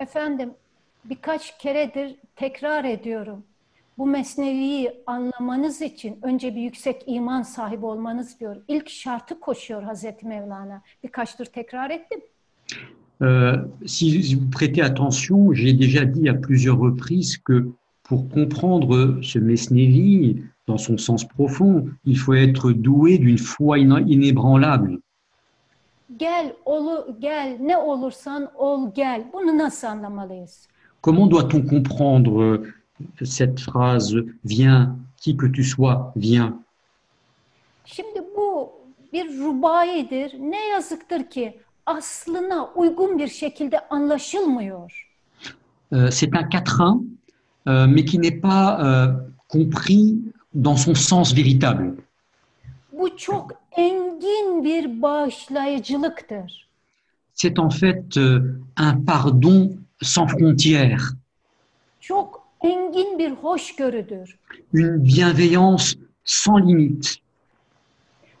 Efendim birkaç keredir tekrar ediyorum. Bu mesneviyi anlamanız için önce bir yüksek iman sahibi olmanız diyor. İlk şartı koşuyor Hazreti Mevlana. Birkaçtır tekrar ettim. Euh, si vous prêtez attention, j'ai déjà dit à plusieurs reprises que pour comprendre ce Mesnevi dans son sens profond, il faut être doué d'une foi inébranlable. Gel, olu, gel, ne olursan ol gel. Bunu nasıl anlamalıyız? Comment doit-on comprendre euh, cette phrase Viens, qui que tu sois, viens Şimdi bu bir rubayidir. Ne yazıktır ki aslına uygun bir şekilde anlaşılmıyor. Euh, C'est un quatrain, euh, mais qui n'est pas compris dans son sens véritable. Bu çok engin bir bağışlayıcılıktır. C'est en fait euh, un pardon sans frontières, Çok engin bir hoşgörüdür. une bienveillance sans limite.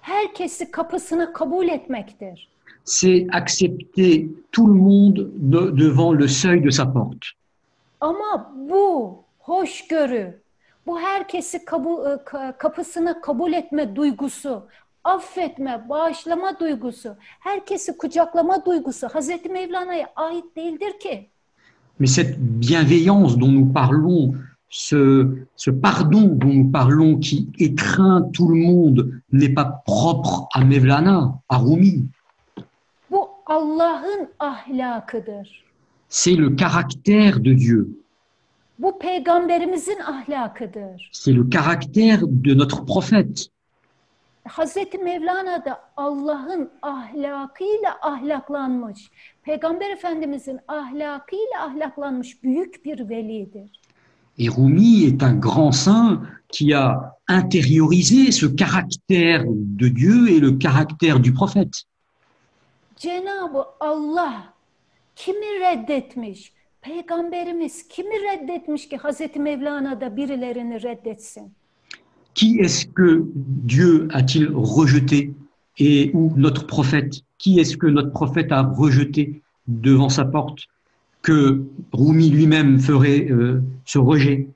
Herkesi kapısına kabul etmektir. C'est accepter tout le monde de- devant le seuil de sa porte. Ama bu hoşgörü, bu herkesi kabu- e, ka- kapısına kabul etme duygusu, affetme, bağışlama duygusu, herkesi kucaklama duygusu Hazreti Mevlana'ya ait değildir ki. Mais cette bienveillance dont nous parlons, ce, ce pardon dont nous parlons qui étreint tout le monde n'est pas propre à Mevlana, à Rumi. Bu Allah'ın ahlakıdır. C'est le caractère de Dieu. Bu peygamberimizin ahlakıdır. C'est le caractère de notre prophète. Hazreti Mevlana da Allah'ın ahlakıyla ahlaklanmış. Peygamber Efendimizin ahlakıyla ahlaklanmış büyük bir velidir. Et Rumi est un grand saint qui a intériorisé ce caractère de Dieu et le caractère du prophète. Cenab-ı Allah kimi reddetmiş? Peygamberimiz kimi reddetmiş ki Hazreti Mevlana da birilerini reddetsin? Qui est-ce que Dieu a-t-il rejeté et ou notre prophète Qui est-ce que notre prophète a rejeté devant sa porte que Rumi lui-même ferait euh, ce rejet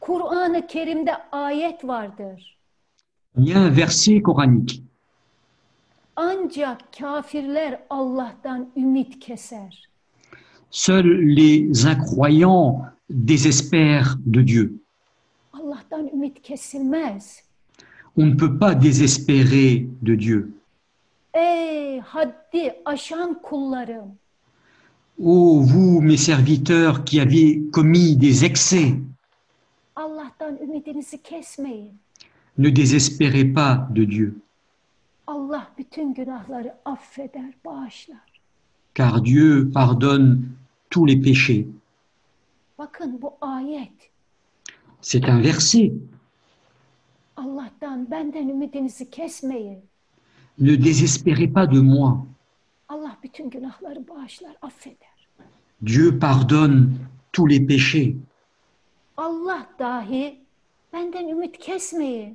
Kur'an-ı Kerim'de ayet vardır. Il y a un verset coranique. Ancak kafirler Allah'tan ümit keser. Seuls les incroyants désespèrent de Dieu. Allah'tan ümit kesilmez. On ne peut pas désespérer de Dieu. Ey haddi aşan kullarım. Ô vous, mes serviteurs, qui avez commis des excès, Allah'tan ümidinizi kesmeyin. ne désespérez pas de Dieu, Allah bütün günahları affeder, bağışlar. Car Dieu pardonne tous les péchés. C'est un verset. Ne désespérez pas de moi. Dieu pardonne tous les péchés. Allah dahi benden ümit kesmeyin.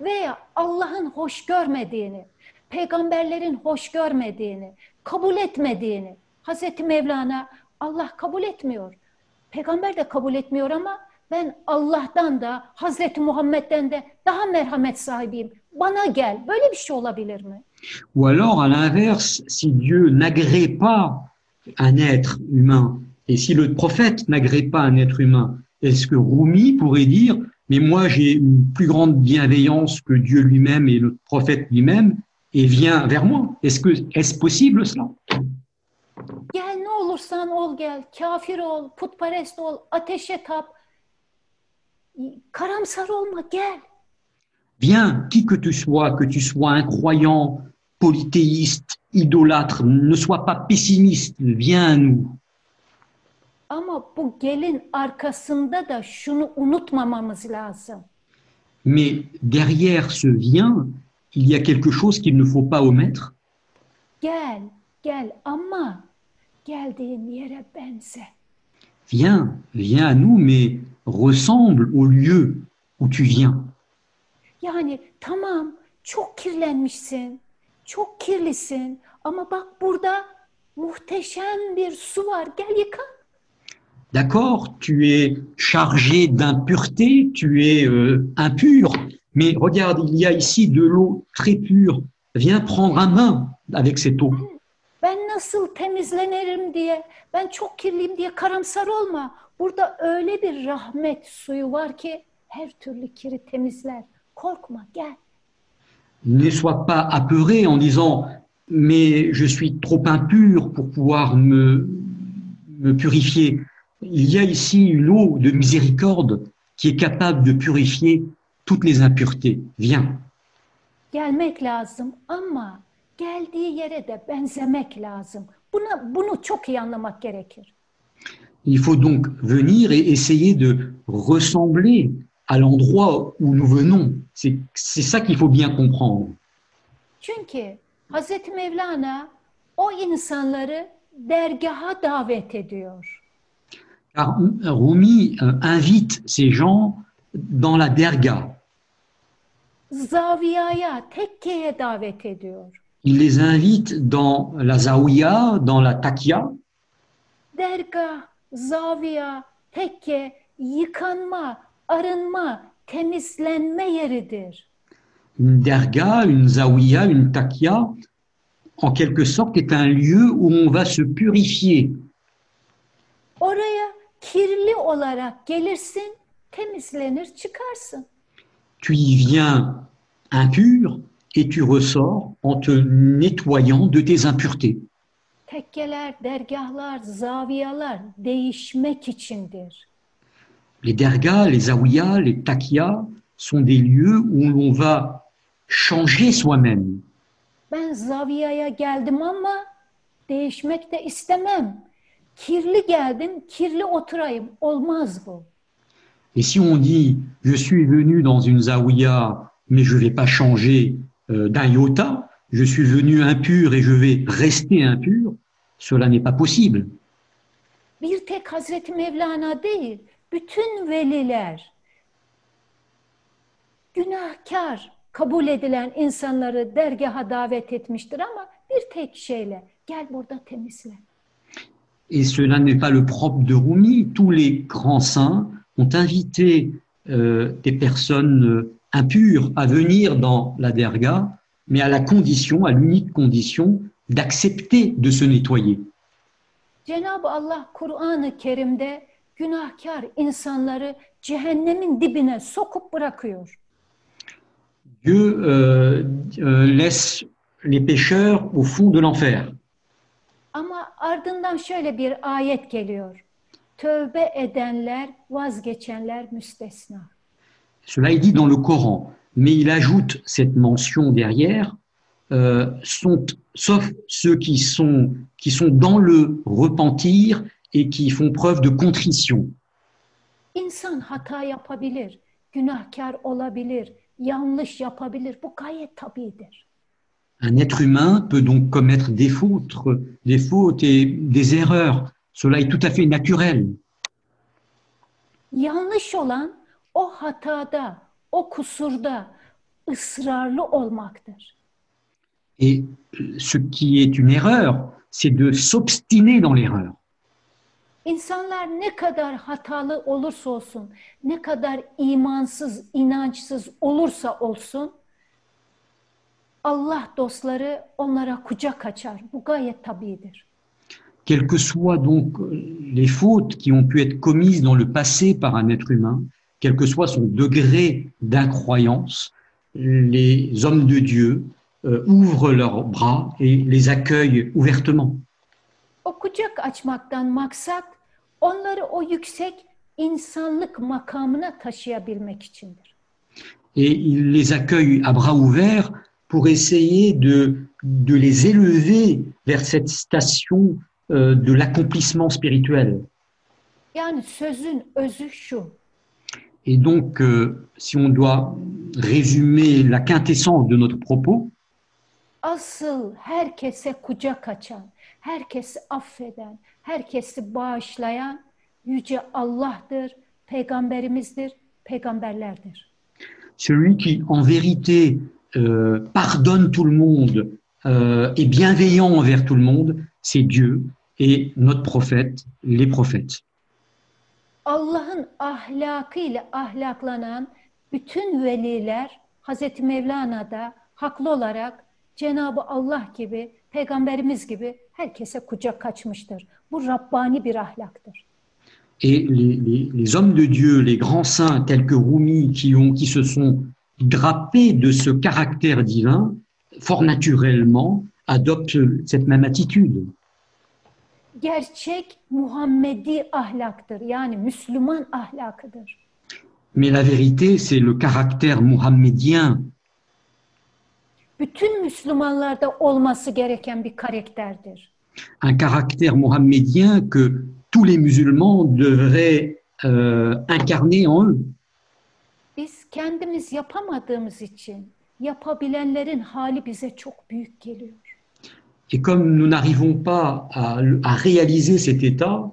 Veya Allah'ın hoş görmediğini, peygamberlerin hoş görmediğini, kabul etmediğini. Hazreti Mevlana Allah kabul etmiyor. Peygamber de kabul etmiyor ama ben Allah'tan da Hazreti Muhammed'den de daha merhamet sahibiyim. Bana gel. Böyle bir şey olabilir mi? Ou alors, à l'inverse, si Dieu n'agrée pas un être humain, et si le prophète n'agrée pas un être humain, est-ce que Rumi pourrait dire, mais moi j'ai une plus grande bienveillance que Dieu lui-même et le prophète lui-même, et vient vers moi Est-ce que est-ce possible cela? Gel ne olursan ol gel. Kafir ol, putperest ol, ateşe tap. Karamsar olma gel. Viens, qui que tu sois, que tu sois incroyant, polythéiste, idolâtre, ne sois pas pessimiste, viens à nous. Ama bu gelin arkasında da şunu unutmamamız lazım. Mais derrière ce vient, il y a quelque chose qu'il ne faut pas omettre. Gel, gel ama geldiğin yere benze. Viens, viens à nous, mais ressemble au lieu où tu viens. Yani tamam çok kirlenmişsin, çok kirlisin ama bak burada muhteşem bir su var. Gel yıka. D'accord, tu es chargé d'impureté, tu es euh, impur, mais regarde, il y a ici de l'eau très pure. Viens prendre un bain avec cette eau. Ben nasıl temizlenirim diye, ben çok kirliyim diye karamsar olma. Burada öyle bir rahmet suyu var ki her türlü kiri temizler. Korkma gel. Ne sois pas apeuré en disant mais je suis trop impur pour pouvoir me, me purifier. Il y a ici une eau de miséricorde qui est capable de purifier toutes les impuretés. Viens. Gelmek lazım ama geldiği yere de benzemek lazım. Buna, bunu çok iyi anlamak gerekir. Il faut donc venir et essayer de ressembler à l'endroit où nous venons. C'est c'est ça qu'il faut bien comprendre. Çünkü Hazreti Mevlana o insanları dergaha davet ediyor. Car Rumi euh, invite ces gens dans la derga. Zaviyaya, tekkeye davet ediyor. Il les invite dans la zaouia, dans la takia. Dergah, zaviya, tekke, yıkanma, arınma, temizlenme yeridir. Une derga, une zaouia, une takia, en quelque sorte, est un lieu où on va se purifier. Oraya kirli olarak gelirsin, temizlenir, çıkarsın. Tu y viens impur et tu ressors en te nettoyant de tes impuretés. Tekkeler, dergahlar, zaviyalar değişmek içindir. Les dergas, les zaouias, les takias sont des lieux où l'on va changer soi-même. Ben zaviyaya geldim ama değişmek de istemem. Kirli geldim, kirli oturayım. Olmaz bu. Et si on dit je suis venu dans une zaouia, mais je vais pas changer euh, d'un iota, je suis venu impur et je vais rester impur, cela n'est pas possible. Bir tek Hazreti Mevlana değil, bütün veliler günahkar kabul edilen insanları dergaha davet etmiştir ama bir tek şeyle gel burada temizle. Et cela n'est pas le propre de Rumi. Tous les grands saints ont invité euh, des personnes euh, impures à venir dans la derga, mais à la condition, à l'unique condition, d'accepter de se nettoyer. Cenab-ı Allah Kur'an-ı Kerim'de günahkar insanları cehennemin dibine sokup bırakıyor. Dieu euh, euh, laisse les pécheurs au fond de l'enfer. Ama ardından şöyle bir ayet geliyor. Tövbe edenler, vazgeçenler müstesna. Cela est dit dans le Coran, mais il ajoute cette mention derrière, euh, sont, sauf ceux qui sont, qui sont dans le repentir et qui font preuve de contrition. İnsan hata yapabilir, günahkar olabilir, yanlış yapabilir. Bu gayet tabidir. Un être humain peut donc commettre des fautes, des fautes et des erreurs. Cela est tout à fait naturel. Yanlış olan o hatada, o kusurda ısrarlı olmaktır. Et ce qui est une erreur, c'est de s'obstiner dans l'erreur. İnsanlar ne kadar hatalı olursa olsun, ne kadar imansız, inançsız olursa olsun, Allah dostları onlara kucak açar. Bu gayet tabidir. Quelles que soient donc les fautes qui ont pu être commises dans le passé par un être humain, quel que soit son degré d'incroyance, les hommes de Dieu euh, ouvrent leurs bras et les accueillent ouvertement. O kucak açmaktan maksat onları o yüksek insanlık makamına taşıyabilmek içindir. Et ils les accueillent à bras ouverts pour essayer de, de les élever vers cette station euh, de l'accomplissement spirituel. Et donc, euh, si on doit résumer la quintessence de notre propos, Asıl herkese kucak açan, herkesi affeden, herkesi bağışlayan yüce Allah'tır, peygamberimizdir, peygamberlerdir. celui qui en vérité euh, pardonne tout le monde, euh, est bienveillant envers tout le monde, c'est Dieu et notre prophète, les prophètes. Allah'ın ahlakıyla ahlaklanan bütün veliler Hazreti Mevlana'da haklı olarak Cenabı Allah gibi, peygamberimiz gibi herkese kucak açmıştır. Bu Rabbani bir ahlaktır. Et les, les- les hommes de Dieu, les grands saints tels que Rumi, qui, ont, qui se sont drapés de ce caractère divin, fort naturellement adoptent cette même attitude. Gerçek Muhammedi ahlaktır. Yani Müslüman ahlakıdır. Mais la vérité, c'est le caractère mohammedien Bütün Müslümanlarda olması gereken bir karakterdir. un caractère mohammedien que tous les musulmans devraient euh, incarner en eux. Biz kendimiz yapamadığımız için yapabilenlerin hali bize çok büyük geliyor. Et comme nous n'arrivons pas à, à réaliser cet état,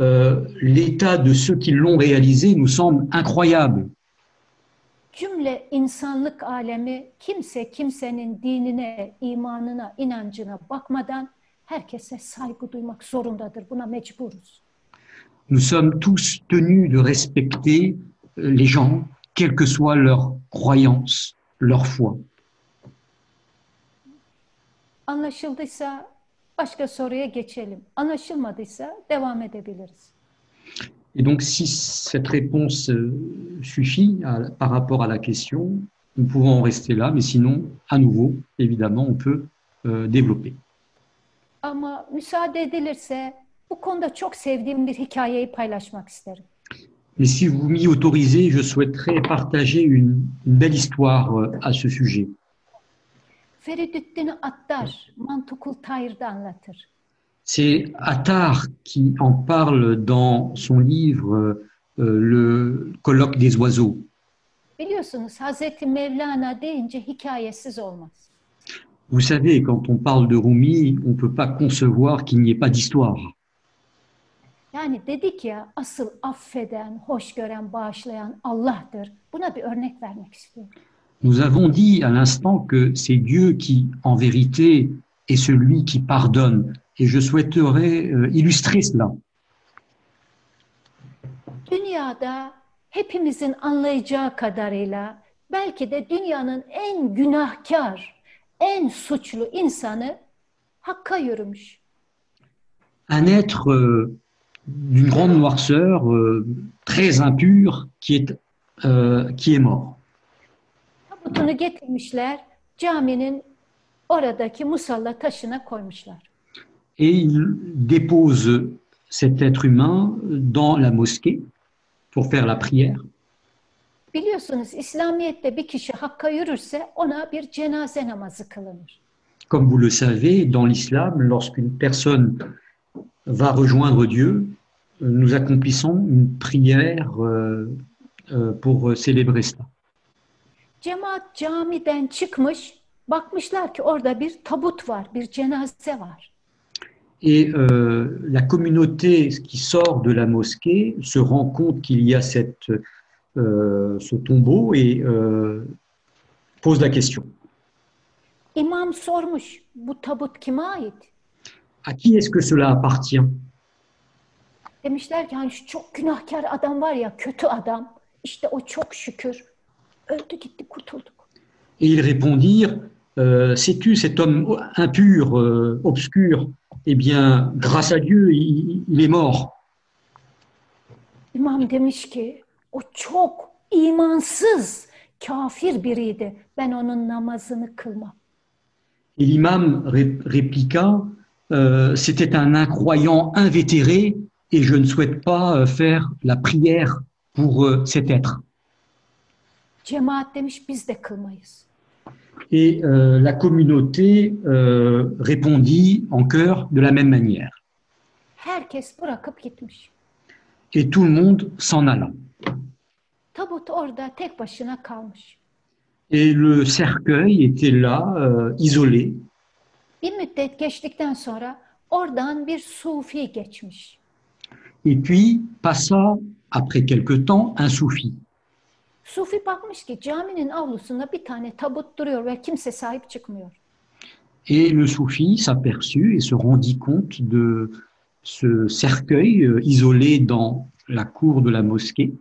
euh, l'état de ceux qui l'ont réalisé nous semble incroyable. Cümle insanlık alemi kimse kimsenin dinine, imanına, inancına bakmadan herkese saygı duymak zorundadır. Buna mecburuz. Nous sommes tous tenus de respecter euh, les gens, quelle que soit leur croyance, leur foi. Anlaşıldıysa başka soruya geçelim. Anlaşılmadıysa devam edebiliriz. Et donc, si cette réponse euh, suffit à- par rapport à la question, nous pouvons en rester là, mais sinon, à nouveau, évidemment, on peut euh, développer. Ama müsaade edilirse bu konuda çok sevdiğim bir hikayeyi paylaşmak isterim. Mais si vous m'y autorisez, je souhaiterais partager une, une belle histoire euh, à ce sujet. Feridüddin Attar Mantukul Tayr'da anlatır. C'est Attar qui en parle dans son livre euh, Le colloque des oiseaux. Biliyorsunuz Hazreti Mevlana deyince hikayesiz olmaz. Vous savez, quand on parle de Rumi, on ne peut pas concevoir qu'il n'y ait pas d'histoire. Yani dedik ya asıl affeden, hoş gören, bağışlayan Allah'tır. Buna bir örnek vermek istiyorum. Nous avons dit à l'instant que c'est Dieu qui, en vérité, est celui qui pardonne. Et je souhaiterais euh, illustrer cela. Dünyada hepimizin anlayacağı kadarıyla belki de dünyanın en günahkar, en suçlu insanı hakka yürümüş. Un être euh, d'une grande noirceur, euh, très impur, qui est, euh, qui est mort. Tabutunu getirmişler, caminin oradaki musalla taşına koymuşlar. Et il dépose cet être humain dans la mosquée pour faire la prière. Biliyorsunuz İslamiyet'te bir kişi hakka yürürse ona bir cenaze namazı kılınır. Comme vous le savez, dans l'islam, lorsqu'une personne va rejoindre Dieu, nous accomplissons une prière euh, euh, pour célébrer cela. Cemaat camiden çıkmış, bakmışlar ki orada bir tabut var, bir cenaze var. Et euh, la communauté qui sort de la mosquée se rend compte qu'il y a cette, euh, ce tombeau et euh, pose la question. İmam sormuş, bu tabut kime ait? À qui est-ce que cela appartient? Demişler ki hani şu çok günahkar adam var ya, kötü adam. İşte o çok şükür. Öldü gitti, kurtulduk. Et ils répondirent, euh, sais-tu, cet homme impur, euh, obscur, eh bien, grâce à Dieu, il, il est mort. İmam demiş ki, o çok imansız, kafir biriydi. Ben onun namazını kılmam. Et l'imam ré- répliqua, euh, c'était un incroyant invétéré et je ne souhaite pas euh, faire la prière pour euh, cet être. Et euh, la communauté euh, répondit en chœur de la même manière. Et tout le monde s'en alla. Et le cercueil était là, euh, isolé. Bir müddet geçtikten sonra oradan bir sufi geçmiş. Et puis passa, après quelque temps, un soufi. Sufi bakmış ki caminin avlusunda bir tane tabut duruyor ve kimse sahip çıkmıyor. Et le soufi s'aperçut et se rendit compte de ce cercueil euh, isolé dans la cour de la mosquée.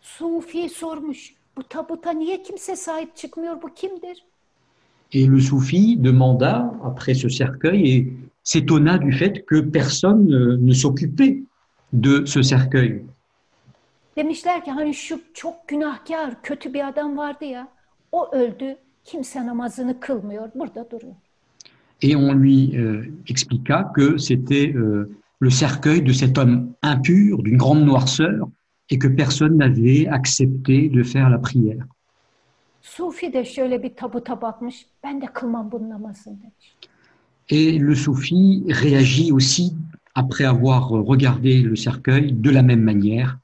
Sufi sormuş, bu tabuta niye kimse sahip çıkmıyor, bu kimdir? Et le soufi demanda après ce cercueil et s'étonna du fait que personne euh, ne s'occupait de ce cercueil. Demişler ki hani şu çok günahkar, kötü bir adam vardı ya, o öldü, kimse namazını kılmıyor, burada duruyor. Et on lui euh, expliqua que c'était euh, le cercueil de cet homme impur, d'une grande noirceur, et que personne n'avait accepté de faire la prière. Sufi de şöyle bir tabuta bakmış, ben de kılmam bunun namazını demiş. Et le soufi réagit aussi, après avoir regardé le cercueil, de la même manière.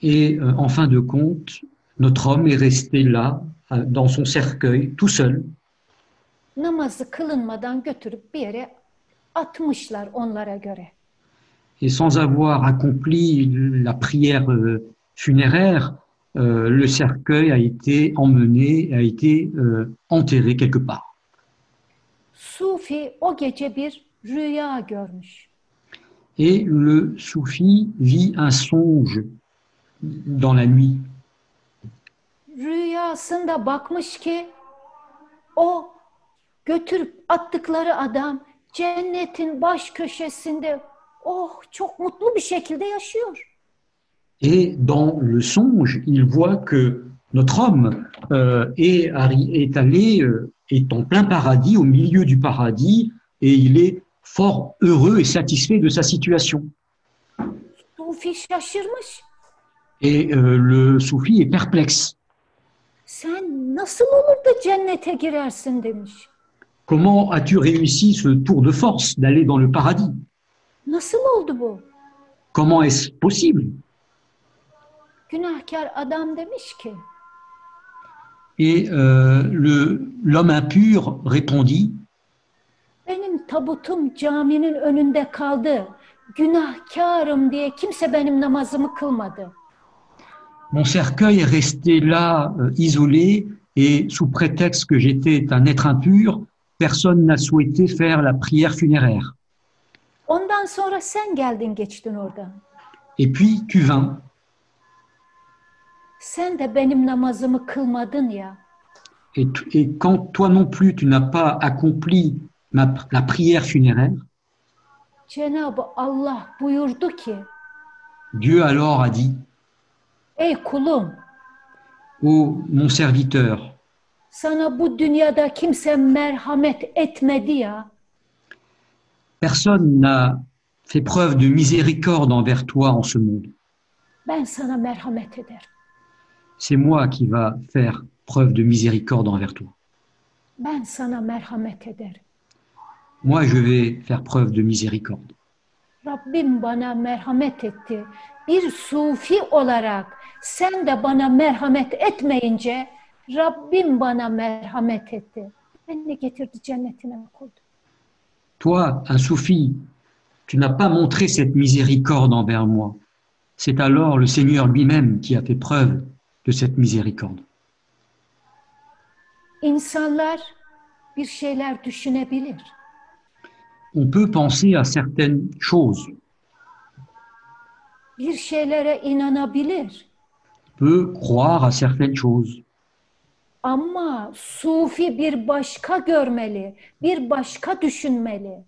Et euh, en fin de compte, notre homme est resté là, euh, dans son cercueil, tout seul, et sans avoir accompli la prière euh, funéraire, le cercueil a été emmené, a été enterré quelque part. Sufi o gece bir rüya görmüş. Et le soufi vit un songe dans la nuit. Rüyasında bakmış ki o götürüp attıkları adam cennetin baş köşesinde oh çok mutlu bir şekilde yaşıyor. Et dans le songe, il voit que notre homme euh, est, est allé, euh, est en plein paradis, au milieu du paradis, et il est fort heureux et satisfait de sa situation. Et euh, le soufi est perplexe. Comment as-tu réussi ce tour de force d'aller dans le paradis? Comment est-ce possible? Et euh, le- l'homme impur répondit, benim tabutum caminin önünde kaldı. Günahkarım diye kimse benim namazımı kılmadı. Mon cercueil est resté là, euh, isolé, et sous prétexte que j'étais un être impur, personne n'a souhaité faire la prière funéraire. Ondan sonra sen geldin geçtin oradan. Et puis tu vins, Sen de benim namazımı kılmadın ya. et, quand toi non plus tu n'as pas accompli ma- la prière funéraire, Cenab-ı Allah buyurdu ki, Dieu alors a dit, ey kulum ô mon serviteur, sana bu dünyada kimse merhamet etmedi ya. personne n'a fait preuve de miséricorde envers toi en ce monde. Ben sana merhamet ederim. C'est moi qui va faire preuve de miséricorde envers toi. Ben. Moi, je vais faire preuve de miséricorde. Rabbim bana merhamet etti. Bir sufi olarak sen de bana merhamet etmeyince Rabbim bana merhamet etti. Beni getirdi cennetine koydu. Toi, un soufi, tu n'as pas montré cette miséricorde envers moi. C'est alors le Seigneur lui-même qui a fait preuve de cette miséricorde. İnsanlar bir şeyler düşünebilir. On peut penser à certaines choses, Bir şeylere inanabilir. on peut croire à certaines choses, Ama sufi bir başka görmeli, bir başka düşünmeli.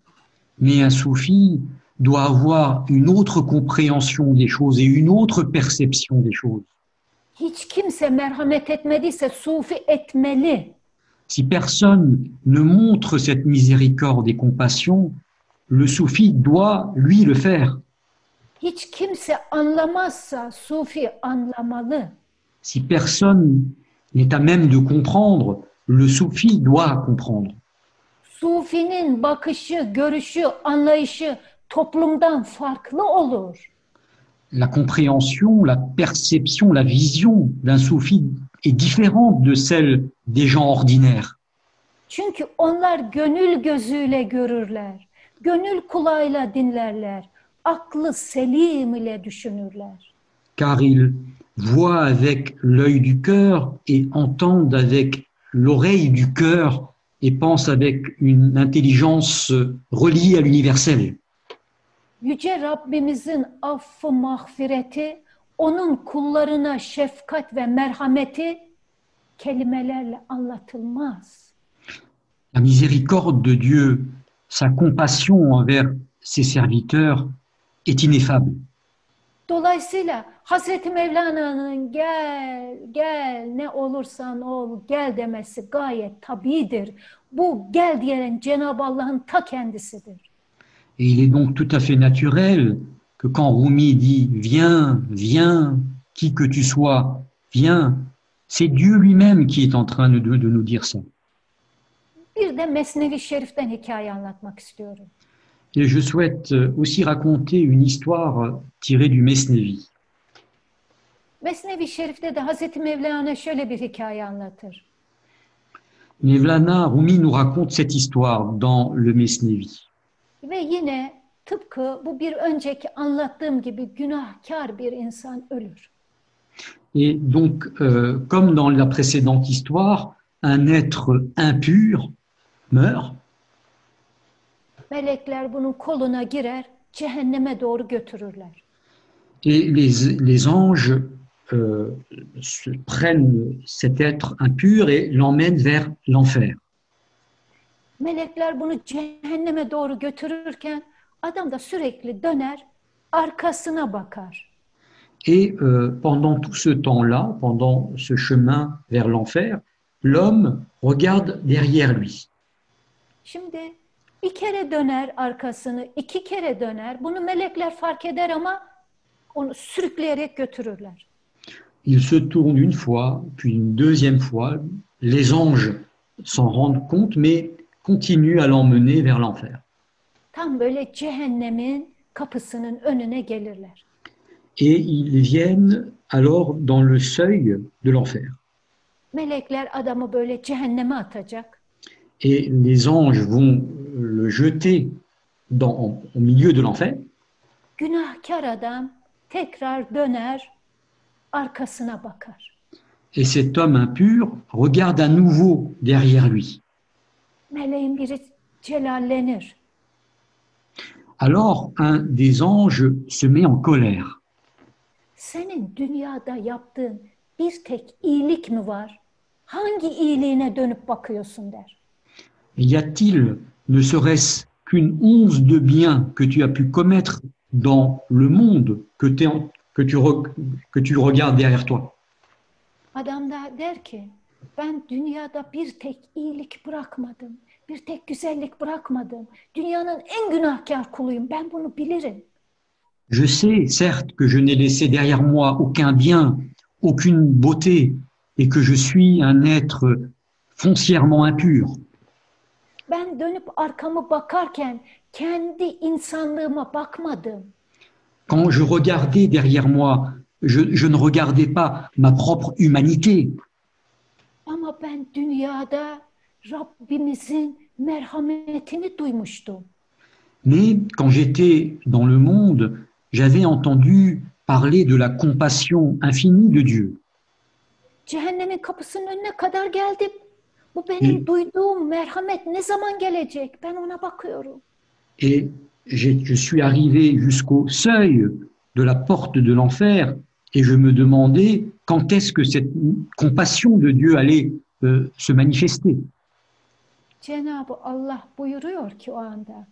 mais un soufi doit avoir une autre compréhension des choses et une autre perception des choses. Hiç kimse merhamet etmediyse sufi etmeli. Si personne ne montre cette miséricorde et compassion, le soufi doit, lui, le faire. Hiç kimse anlamazsa sufi anlamalı. Si personne n'est à même de comprendre, le soufi doit comprendre. Sufinin bakışı, görüşü, anlayışı toplumdan farklı olur. La compréhension, la perception, la vision d'un soufi est différente de celle des gens ordinaires. Çünkü onlar gönül gözüyle görürler. Gönül kulağıyla dinlerler. Aklı selim ile düşünürler. car ils voient avec l'œil du cœur et entendent avec l'oreille du cœur et pensent avec une intelligence reliée à l'universel. Yüce Rabbimizin affı mağfireti, onun kullarına şefkat ve merhameti kelimelerle anlatılmaz. La miséricorde de Dieu, sa compassion envers ses serviteurs est ineffable. Dolayısıyla Hazreti Mevlana'nın gel, gel ne olursan ol gel demesi gayet tabidir. Bu gel diyen Cenab-ı Allah'ın ta kendisidir. Et il est donc tout à fait naturel que quand Rumi dit viens, viens, qui que tu sois, viens, c'est Dieu lui-même qui est en train de, de nous dire ça. Et je souhaite euh, aussi raconter une histoire tirée du Mesnevi. Mesnevi Şerif'te de Hazreti Mevlana şöyle bir hikaye anlatır. Mevlana Rumi nous raconte cette histoire dans le Mesnevi. Ve yine tıpkı bu bir önceki anlattığım gibi günahkar bir insan ölür. Et donc, euh, comme dans la précédente histoire, un être impur meurt Melekler bunun koluna girer, cehenneme doğru götürürler. et les, les anges euh, se prennent cet être impur et l'emmènent vers l'enfer. Melekler bunu cehenneme doğru götürürken adam da sürekli döner, arkasına bakar. Et euh, pendant tout ce temps-là, pendant ce chemin vers l'enfer, l'homme regarde derrière lui. Şimdi bir kere döner arkasını, iki kere döner. Bunu melekler fark eder ama onu sürükleyerek götürürler. Il se tourne une fois, puis une deuxième fois. Les anges s'en rendent compte, mais continuent à l'emmener vers l'enfer. Tam böyle cehennemin kapısının önüne gelirler. Et ils viennent alors dans le seuil de l'enfer. Melekler adamı böyle cehenneme atacak. Et les anges vont le jeter dans, au milieu de l'enfer. Günahkar adam tekrar döner, arkasına bakar. Et cet homme impur regarde à nouveau derrière lui. Meleğin biri celallenir. Alors un des anges se met en colère. Senin dünyada yaptığın bir tek iyilik mi var? Hangi iyiliğine dönüp bakıyorsun der. Y a-t-il ne serait-ce qu'une once de bien que tu as pu commettre dans le monde que, tu, re- que tu regardes derrière toi? Adam da der ki ben dünyada bir tek iyilik bırakmadım. Bir tek güzellik bırakmadım. Dünyanın en günahkar kuluyum. Ben bunu bilirim. Je sais, certes, que je n'ai laissé derrière moi aucun bien, aucune beauté, et que je suis un être foncièrement impur. Ben dönüp arkamı bakarken kendi insanlığıma bakmadım. Quand je regardais derrière moi, je, je ne regardais pas ma propre humanité, Ama ben dünyada Rabbimizin merhametini duymuştum. mais quand j'étais dans le monde, j'avais entendu parler de la compassion infinie de Dieu. Cehennemin kapısının önüne kadar geldim. Bu benim Hı. duyduğum merhamet ne zaman gelecek? Ben ona bakıyorum. Et j'ai- je suis arrivé jusqu'au seuil de la porte de l'enfer et je me demandais quand est-ce que cette compassion de Dieu allait euh, se manifester. Cenab-ı Allah buyuruyor ki o anda.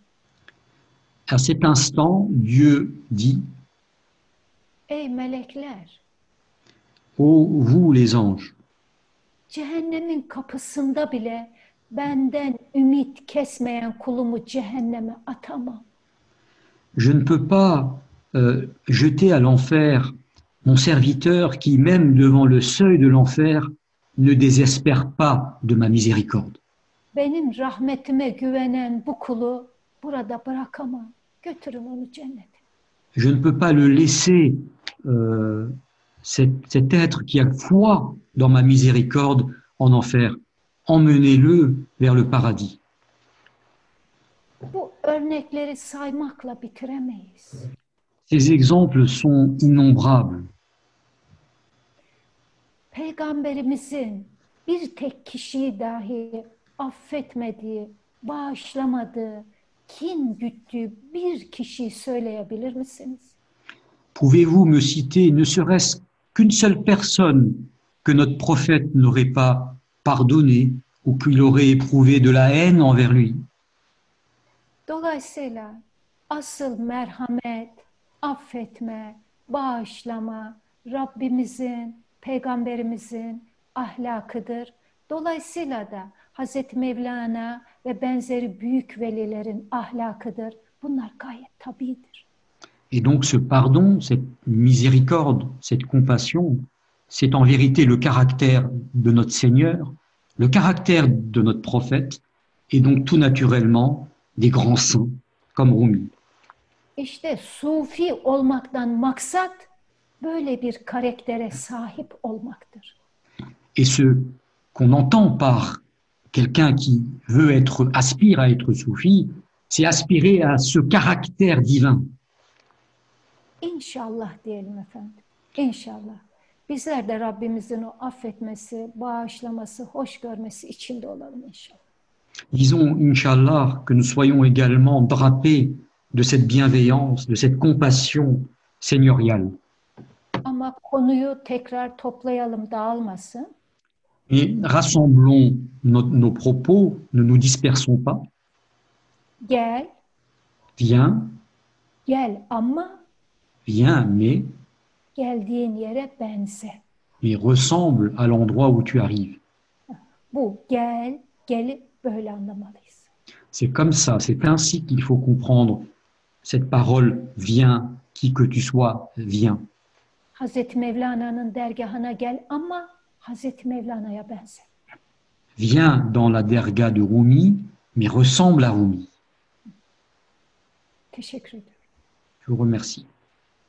À cet instant, Dieu dit, Ey melekler, Ô vous les anges, cehennemin kapısında bile benden ümit kesmeyen kulumu cehenneme atamam. je ne peux pas euh, jeter à l'enfer mon serviteur qui, même devant le seuil de l'enfer, ne désespère pas de ma miséricorde. Benim rahmetime güvenen bu kulu burada bırakamam. Götürün onu cennete. Je ne peux pas le laisser, euh, cet, cet être qui a foi dans ma miséricorde, en enfer. Emmenez-le vers le paradis. Bu örnekleri saymakla bitiremeyiz. Ces exemples sont innombrables. Peygamberimizin bir tek kişiyi dahi affetmediği, bağışlamadığı, kin güttüğü bir kişiyi söyleyebilir misiniz? Pouvez-vous me citer ne serait-ce qu'une seule personne que notre prophète n'aurait pas pardonné ou qu'il aurait éprouvé de la haine envers lui Dolayısıyla asıl merhamet, affetme, bağışlama Rabbimizin, Peygamberimizin ahlakıdır. Dolayısıyla da Hazreti Mevlana ve benzeri büyük velilerin ahlakıdır. Bunlar gayet tabidir. Et donc ce pardon, cette miséricorde, cette compassion, c'est en vérité le caractère de notre Seigneur, le caractère de notre prophète, et donc tout naturellement des grands saints comme Rumi. İşte sufi olmaktan maksat böyle bir karaktere sahip olmaktır. Et ce qu'on entend par quelqu'un qui veut être, aspire à être soufi, c'est aspirer à ce caractère divin. İnşallah diyelim efendim. İnşallah. Bizler de Rabbimizin o affetmesi, bağışlaması, hoş görmesi içinde olalım inşallah. Disons, Inch'Allah, que nous soyons également drapés de cette bienveillance, de cette compassion seigneuriale. Ama konuyu tekrar toplayalım dağılmasın. Et rassemblons nos, nos propos, ne nous dispersons pas. Gel, Viens, gel ama viens, mais, geldiğin yere benze. mais ressemble à l'endroit où tu arrives. Bu gel, geli böyle anlamalıyız. C'est comme ça, c'est ainsi qu'il faut comprendre cette parole viens, qui que tu sois, viens. Hazreti Mevlana'nın dergahına gel ama Hazreti Mevlana'ya benze. Viens dans la derga de Rumi, mais ressemble à Rumi. Teşekkür ederim. Je vous remercie.